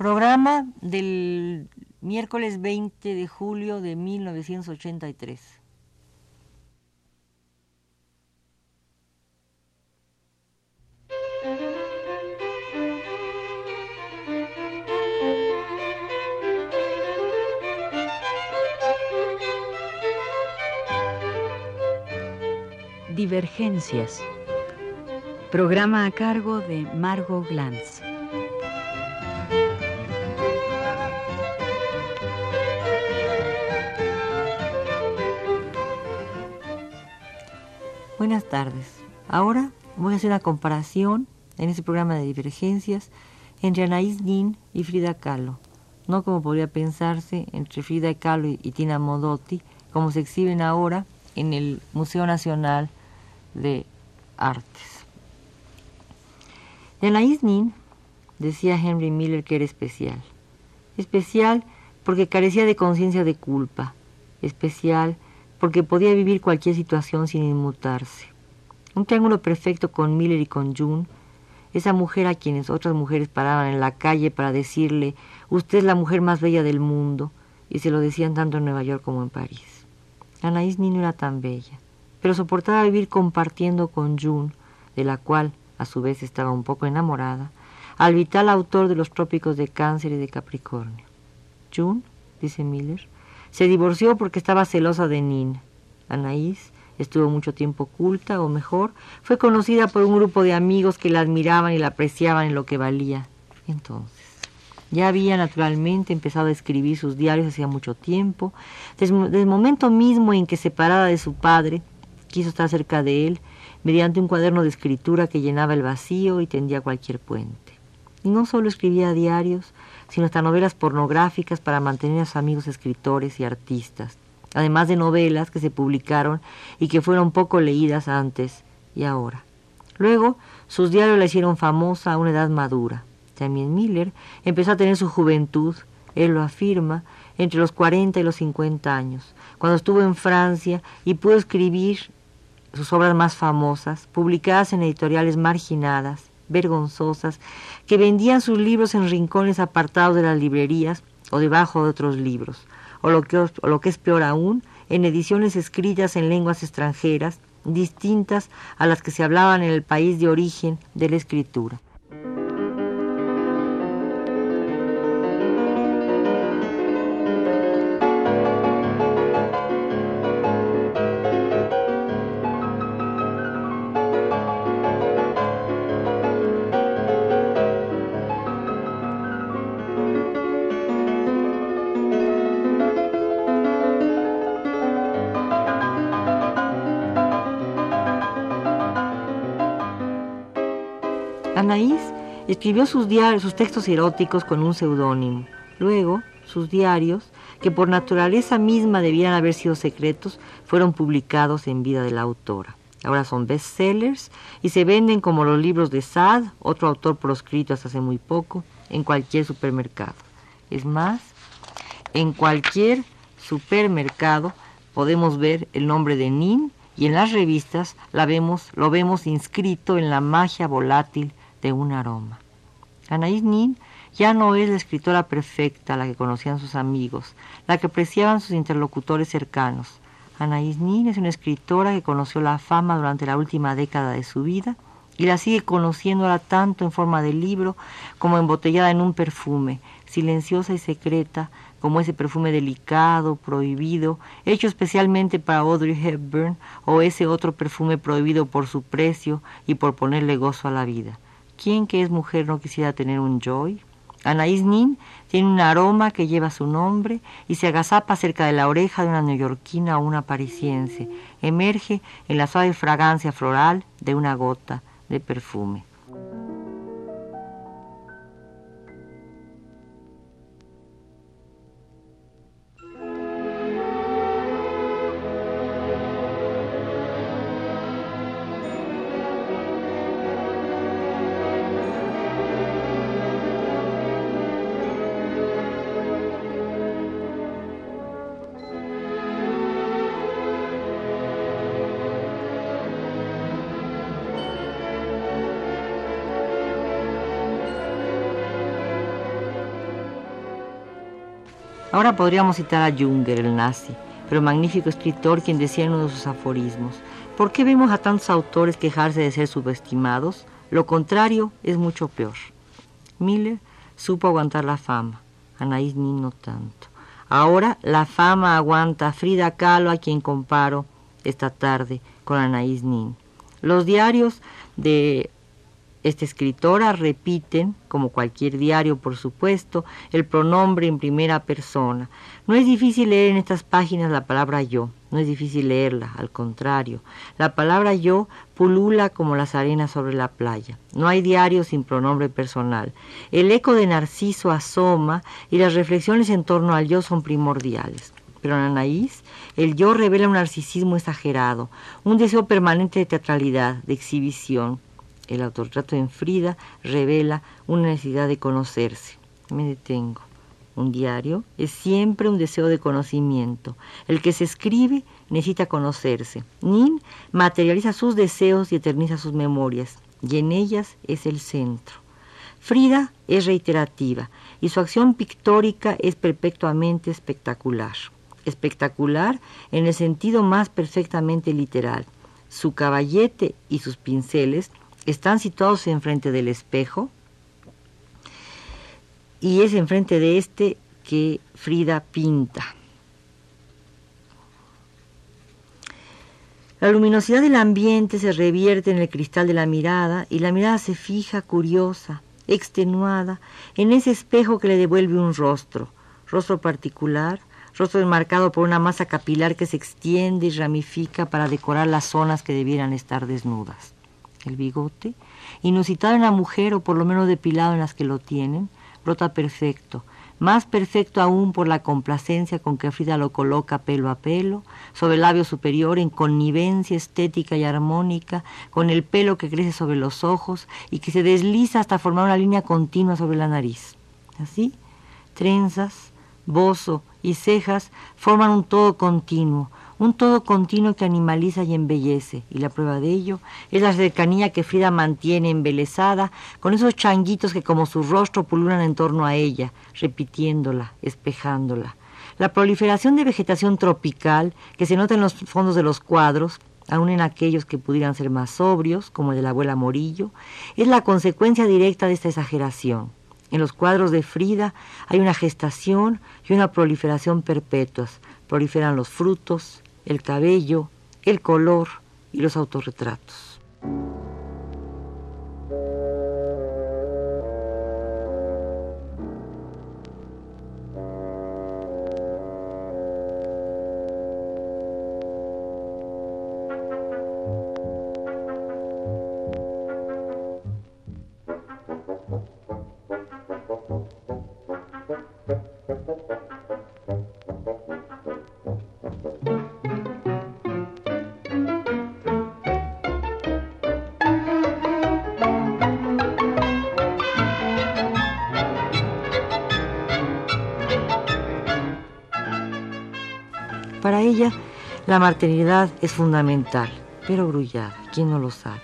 Programa del miércoles 20 de julio de 1983. Divergencias. Programa a cargo de Margot Glantz. Buenas tardes. Ahora voy a hacer una comparación en este programa de divergencias entre Anaïs Nin y Frida Kahlo. No como podría pensarse entre Frida Kahlo y Tina Modotti, como se exhiben ahora en el Museo Nacional de Artes. De Anaïs Nin decía Henry Miller que era especial. Especial porque carecía de conciencia de culpa. Especial porque podía vivir cualquier situación sin inmutarse. Un triángulo perfecto con Miller y con June, esa mujer a quienes otras mujeres paraban en la calle para decirle, usted es la mujer más bella del mundo, y se lo decían tanto en Nueva York como en París. Anaís ni no era tan bella, pero soportaba vivir compartiendo con June, de la cual a su vez estaba un poco enamorada, al vital autor de los trópicos de Cáncer y de Capricornio. June, dice Miller, se divorció porque estaba celosa de Nin. Anaís estuvo mucho tiempo oculta, o mejor, fue conocida por un grupo de amigos que la admiraban y la apreciaban en lo que valía. Entonces, ya había naturalmente empezado a escribir sus diarios hacía mucho tiempo. Desde, el momento mismo en que, separada de su padre, quiso estar cerca de él, mediante un cuaderno de escritura que llenaba el vacío y tendía cualquier puente. Y no solo escribía diarios, sino hasta novelas pornográficas para mantener a sus amigos escritores y artistas, además de novelas que se publicaron y que fueron poco leídas antes y ahora. Luego, sus diarios la hicieron famosa a una edad madura. También Miller empezó a tener su juventud, él lo afirma, entre los 40 y los 50 años, cuando estuvo en Francia y pudo escribir sus obras más famosas, publicadas en editoriales marginadas, vergonzosas, que vendían sus libros en rincones apartados de las librerías o debajo de otros libros, o lo que, o lo que es peor aún, en ediciones escritas en lenguas extranjeras, distintas a las que se hablaban en el país de origen de la escritura. Anaís escribió sus, diarios, sus textos eróticos con un seudónimo. Luego, sus diarios, que por naturaleza misma debían haber sido secretos, fueron publicados en vida de la autora. Ahora son bestsellers y se venden como los libros de Sad, otro autor proscrito hasta hace muy poco, en cualquier supermercado. Es más, en cualquier supermercado podemos ver el nombre de Nin y en las revistas lo vemos inscrito en la magia volátil de un aroma. Anaïs Nin ya no es la escritora perfecta, la que conocían sus amigos, la que apreciaban sus interlocutores cercanos. Anaïs Nin es una escritora que conoció la fama durante la última década de su vida y la sigue conociendo ahora tanto en forma de libro como embotellada en un perfume, silenciosa y secreta, como ese perfume delicado, prohibido, hecho especialmente para Audrey Hepburn, o ese otro perfume prohibido por su precio y por ponerle gozo a la vida. ¿Quién que es mujer no quisiera tener un joy? Anaïs Nin tiene un aroma que lleva su nombre y se agazapa cerca de la oreja de una neoyorquina o una parisiense. Emerge en la suave fragancia floral de una gota de perfume. Ahora podríamos citar a Junger, el nazi, pero magnífico escritor quien decía en uno de sus aforismos, ¿por qué vemos a tantos autores quejarse de ser subestimados? Lo contrario es mucho peor. Miller supo aguantar la fama, Anaís Nin no tanto. Ahora la fama aguanta a Frida Kahlo, a quien comparo esta tarde con Anaís Nin. Los diarios de esta escritora repiten, como cualquier diario por supuesto, el pronombre en primera persona. No es difícil leer en estas páginas la palabra yo, no es difícil leerla, al contrario. La palabra yo pulula como las arenas sobre la playa. No hay diario sin pronombre personal. El eco de Narciso asoma y las reflexiones en torno al yo son primordiales. Pero en Anaís, el yo revela un narcisismo exagerado, un deseo permanente de teatralidad, de exhibición, el autorretrato en Frida revela una necesidad de conocerse. Me detengo. Un diario es siempre un deseo de conocimiento. El que se escribe necesita conocerse. Nin materializa sus deseos y eterniza sus memorias, y en ellas es el centro. Frida es reiterativa y su acción pictórica es perpetuamente espectacular. Espectacular en el sentido más perfectamente literal. Su caballete y sus pinceles están situados enfrente del espejo y es enfrente de este que Frida pinta. La luminosidad del ambiente se revierte en el cristal de la mirada y la mirada se fija curiosa, extenuada, en ese espejo que le devuelve un rostro, rostro particular, rostro enmarcado por una masa capilar que se extiende y ramifica para decorar las zonas que debieran estar desnudas el bigote, inusitado en la mujer o por lo menos depilado en las que lo tienen, brota perfecto, más perfecto aún por la complacencia con que Frida lo coloca pelo a pelo, sobre el labio superior en connivencia estética y armónica, con el pelo que crece sobre los ojos y que se desliza hasta formar una línea continua sobre la nariz. Así, trenzas, bozo y cejas forman un todo continuo, un todo continuo que animaliza y embellece, y la prueba de ello es la cercanía que Frida mantiene embelesada con esos changuitos que como su rostro pululan en torno a ella, repitiéndola, espejándola. La proliferación de vegetación tropical que se nota en los fondos de los cuadros, aun en aquellos que pudieran ser más sobrios, como el de la abuela Morillo, es la consecuencia directa de esta exageración. En los cuadros de Frida hay una gestación y una proliferación perpetuas. Proliferan los frutos, el cabello, el color y los autorretratos. Para ella, la maternidad es fundamental, pero grullada, ¿quién no lo sabe?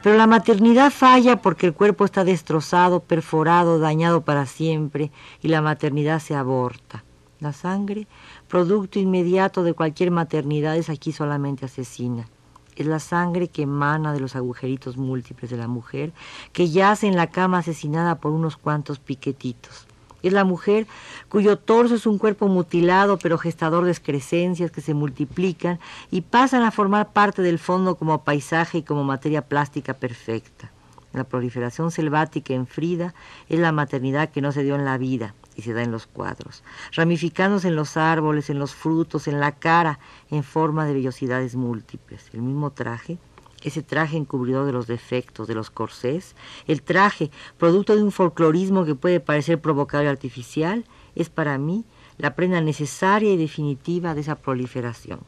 Pero la maternidad falla porque el cuerpo está destrozado, perforado, dañado para siempre y la maternidad se aborta. La sangre, producto inmediato de cualquier maternidad, es aquí solamente asesina. Es la sangre que emana de los agujeritos múltiples de la mujer, que yace en la cama asesinada por unos cuantos piquetitos. Es la mujer cuyo torso es un cuerpo mutilado pero gestador de excrescencias que se multiplican y pasan a formar parte del fondo como paisaje y como materia plástica perfecta. La proliferación selvática en Frida es la maternidad que no se dio en la vida y se da en los cuadros, ramificándose en los árboles, en los frutos, en la cara, en forma de vellosidades múltiples. El mismo traje ese traje encubridor de los defectos, de los corsés, el traje, producto de un folclorismo que puede parecer provocado y artificial, es para mí la prenda necesaria y definitiva de esa proliferación.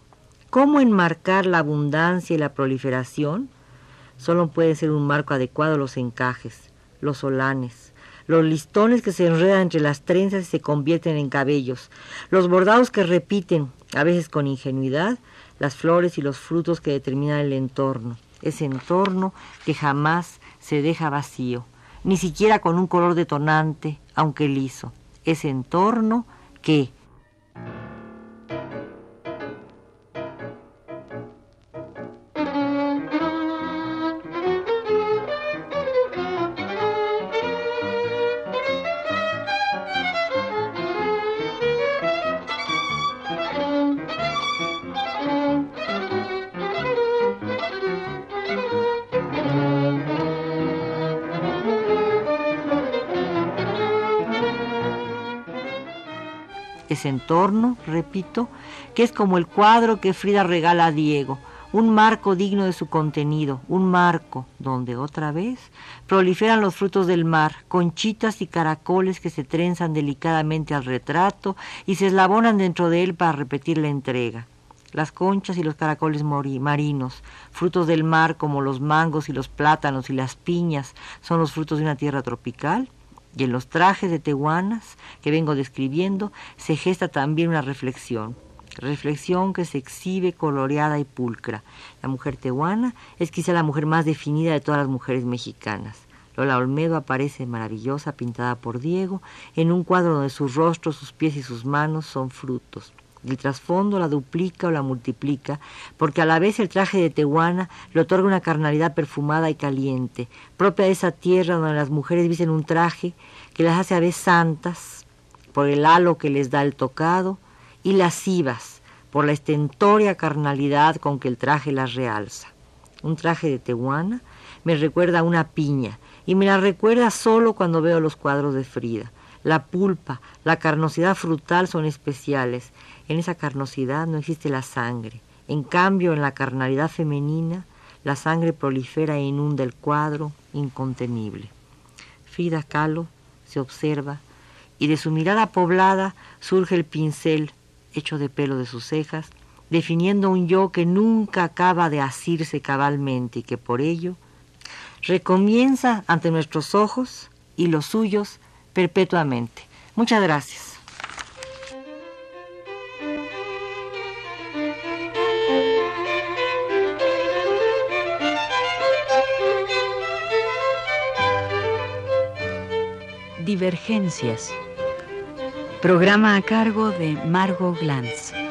¿Cómo enmarcar la abundancia y la proliferación? Solo puede ser un marco adecuado los encajes, los solanes, los listones que se enredan entre las trenzas y se convierten en cabellos, los bordados que repiten, a veces con ingenuidad, las flores y los frutos que determinan el entorno, ese entorno que jamás se deja vacío, ni siquiera con un color detonante, aunque liso, ese entorno que, ese entorno, repito, que es como el cuadro que Frida regala a Diego, un marco digno de su contenido, un marco donde otra vez proliferan los frutos del mar, conchitas y caracoles que se trenzan delicadamente al retrato y se eslabonan dentro de él para repetir la entrega. Las conchas y los caracoles marinos, frutos del mar como los mangos y los plátanos y las piñas, son los frutos de una tierra tropical. Y en los trajes de tehuanas que vengo describiendo se gesta también una reflexión reflexión que se exhibe coloreada y pulcra. La mujer tehuana es quizá la mujer más definida de todas las mujeres mexicanas. Lola Olmedo aparece maravillosa, pintada por Diego, en un cuadro donde su rostro, sus pies y sus manos son frutos. El trasfondo la duplica o la multiplica, porque a la vez el traje de Tehuana le otorga una carnalidad perfumada y caliente, propia de esa tierra donde las mujeres visten un traje que las hace a veces santas, por el halo que les da el tocado, y lascivas por la estentoria carnalidad con que el traje las realza. Un traje de tehuana me recuerda a una piña y me la recuerda solo cuando veo los cuadros de Frida. La pulpa, la carnosidad frutal son especiales. En esa carnosidad no existe la sangre. En cambio, en la carnalidad femenina, la sangre prolifera e inunda el cuadro incontenible. Frida Kahlo se observa y de su mirada poblada surge el pincel hecho de pelo de sus cejas, definiendo un yo que nunca acaba de asirse cabalmente y que por ello recomienza ante nuestros ojos y los suyos perpetuamente. Muchas gracias. Divergencias Programa a cargo de Margot Glantz.